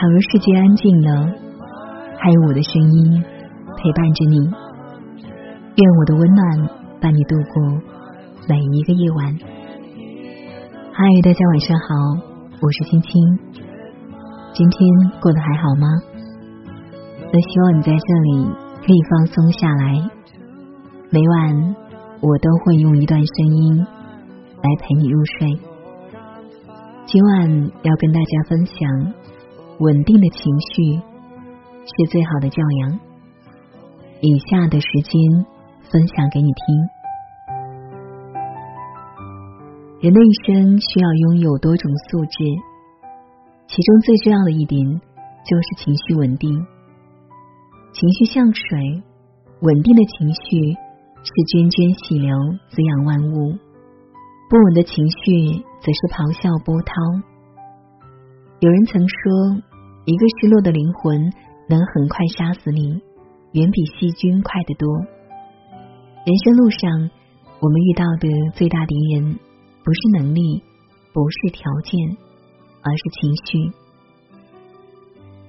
倘若世界安静了，还有我的声音陪伴着你。愿我的温暖伴你度过每一个夜晚。嗨，大家晚上好，我是青青。今天过得还好吗？那希望你在这里可以放松下来。每晚我都会用一段声音来陪你入睡。今晚要跟大家分享，稳定的情绪是最好的教养。以下的时间分享给你听。人的一生需要拥有多种素质，其中最重要的一点就是情绪稳定。情绪像水，稳定的情绪是涓涓细流，滋养万物；不稳的情绪。则是咆哮波涛。有人曾说，一个失落的灵魂能很快杀死你，远比细菌快得多。人生路上，我们遇到的最大敌人，不是能力，不是条件，而是情绪。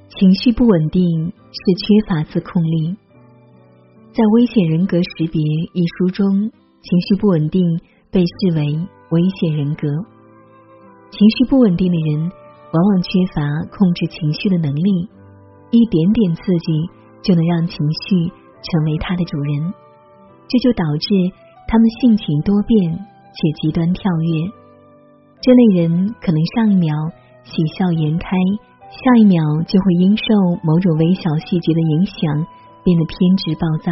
情绪不稳定是缺乏自控力。在《危险人格识别》一书中，情绪不稳定被视为危险人格。情绪不稳定的人，往往缺乏控制情绪的能力，一点点刺激就能让情绪成为他的主人，这就导致他们性情多变且极端跳跃。这类人可能上一秒喜笑颜开，下一秒就会因受某种微小细节的影响变得偏执暴躁。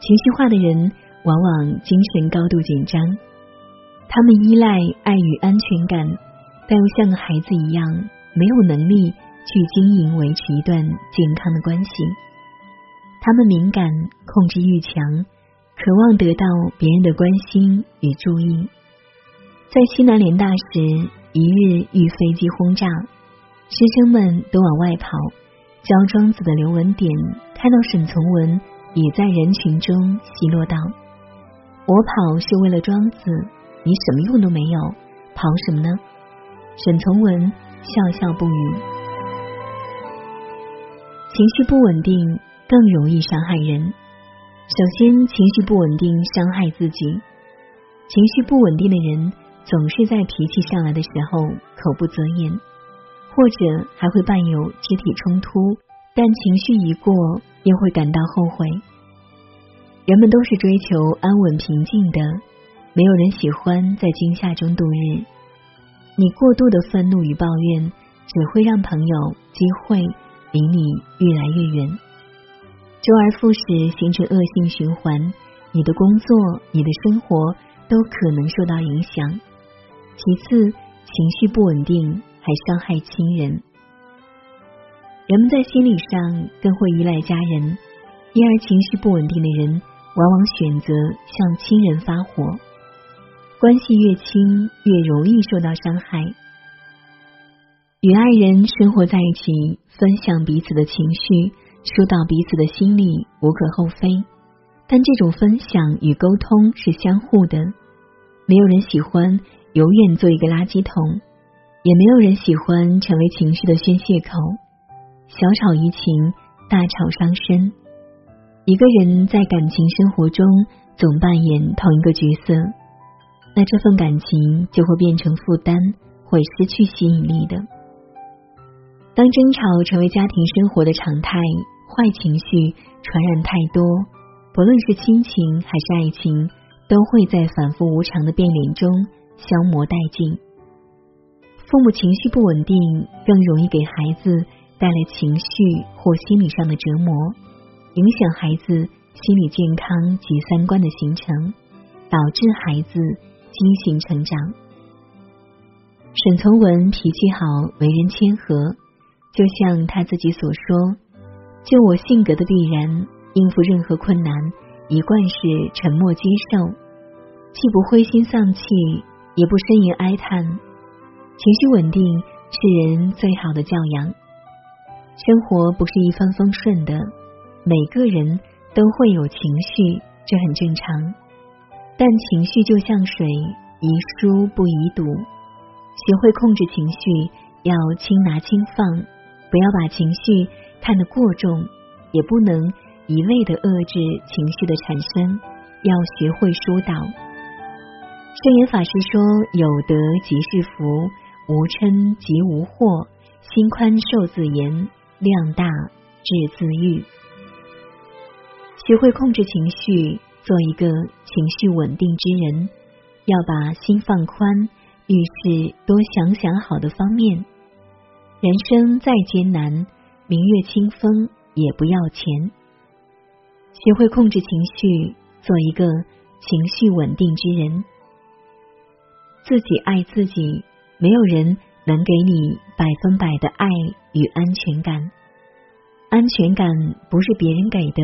情绪化的人往往精神高度紧张。他们依赖爱与安全感，但又像个孩子一样，没有能力去经营维持一段健康的关系。他们敏感、控制欲强，渴望得到别人的关心与注意。在西南联大时，一日遇飞机轰炸，师生们都往外跑。教庄子的刘文典看到沈从文也在人群中奚落道：“我跑是为了庄子。”你什么用都没有，跑什么呢？沈从文笑笑不语。情绪不稳定更容易伤害人。首先，情绪不稳定伤害自己。情绪不稳定的人总是在脾气上来的时候口不择言，或者还会伴有肢体冲突。但情绪一过，又会感到后悔。人们都是追求安稳平静的。没有人喜欢在惊吓中度日。你过度的愤怒与抱怨，只会让朋友机会离你越来越远，周而复始，形成恶性循环。你的工作、你的生活都可能受到影响。其次，情绪不稳定还伤害亲人。人们在心理上更会依赖家人，因而情绪不稳定的人往往选择向亲人发火。关系越亲，越容易受到伤害。与爱人生活在一起，分享彼此的情绪，疏导彼此的心理，无可厚非。但这种分享与沟通是相互的。没有人喜欢永远做一个垃圾桶，也没有人喜欢成为情绪的宣泄口。小吵怡情，大吵伤身。一个人在感情生活中总扮演同一个角色。那这份感情就会变成负担，会失去吸引力的。当争吵成为家庭生活的常态，坏情绪传染太多，不论是亲情还是爱情，都会在反复无常的变脸中消磨殆尽。父母情绪不稳定，更容易给孩子带来情绪或心理上的折磨，影响孩子心理健康及三观的形成，导致孩子。精行成长。沈从文脾气好，为人谦和，就像他自己所说：“就我性格的必然，应付任何困难，一贯是沉默接受，既不灰心丧气，也不呻吟哀叹。情绪稳定是人最好的教养。生活不是一帆风顺的，每个人都会有情绪，这很正常。”但情绪就像水，宜疏不宜堵。学会控制情绪，要轻拿轻放，不要把情绪看得过重，也不能一味的遏制情绪的产生，要学会疏导。圣严法师说：“有德即是福，无嗔即无祸，心宽受自严，量大智自愈。”学会控制情绪，做一个情绪稳定之人，要把心放宽，遇事多想想好的方面。人生再艰难，明月清风也不要钱。学会控制情绪，做一个情绪稳定之人。自己爱自己，没有人能给你百分百的爱与安全感。安全感不是别人给的，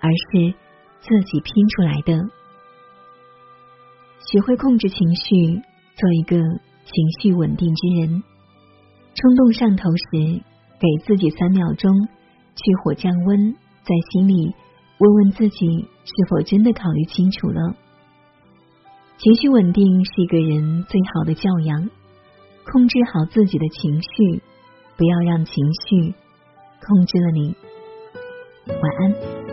而是自己拼出来的。学会控制情绪，做一个情绪稳定之人。冲动上头时，给自己三秒钟去火降温，在心里问问自己是否真的考虑清楚了。情绪稳定是一个人最好的教养，控制好自己的情绪，不要让情绪控制了你。晚安。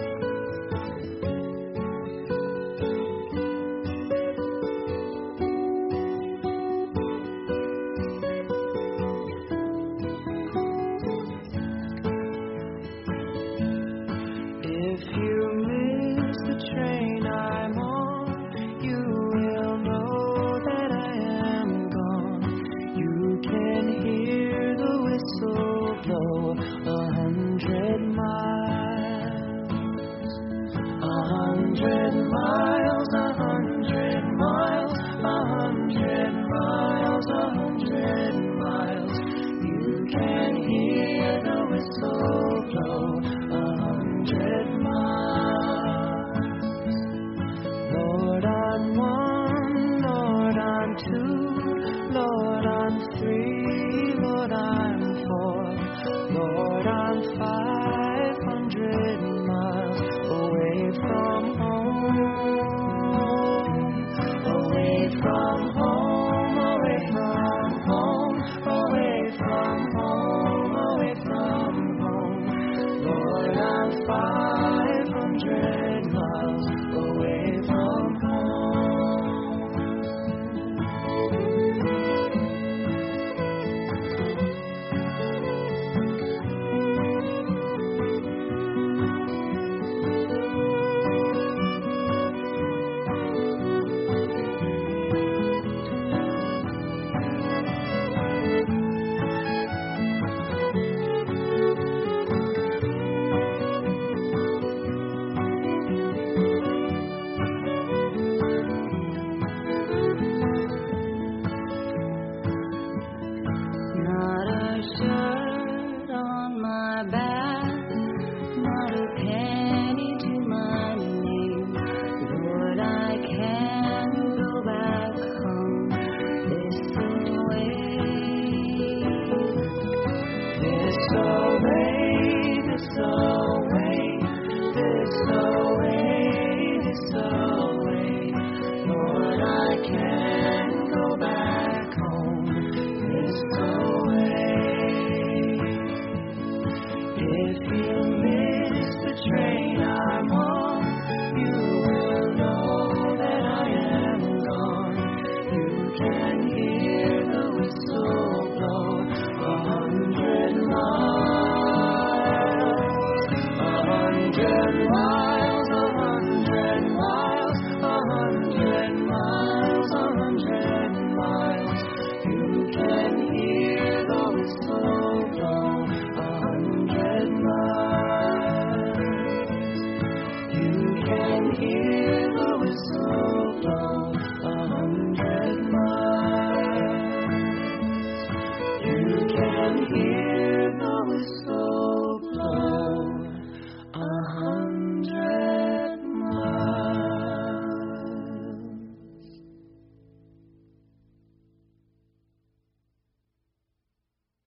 to If you miss the train.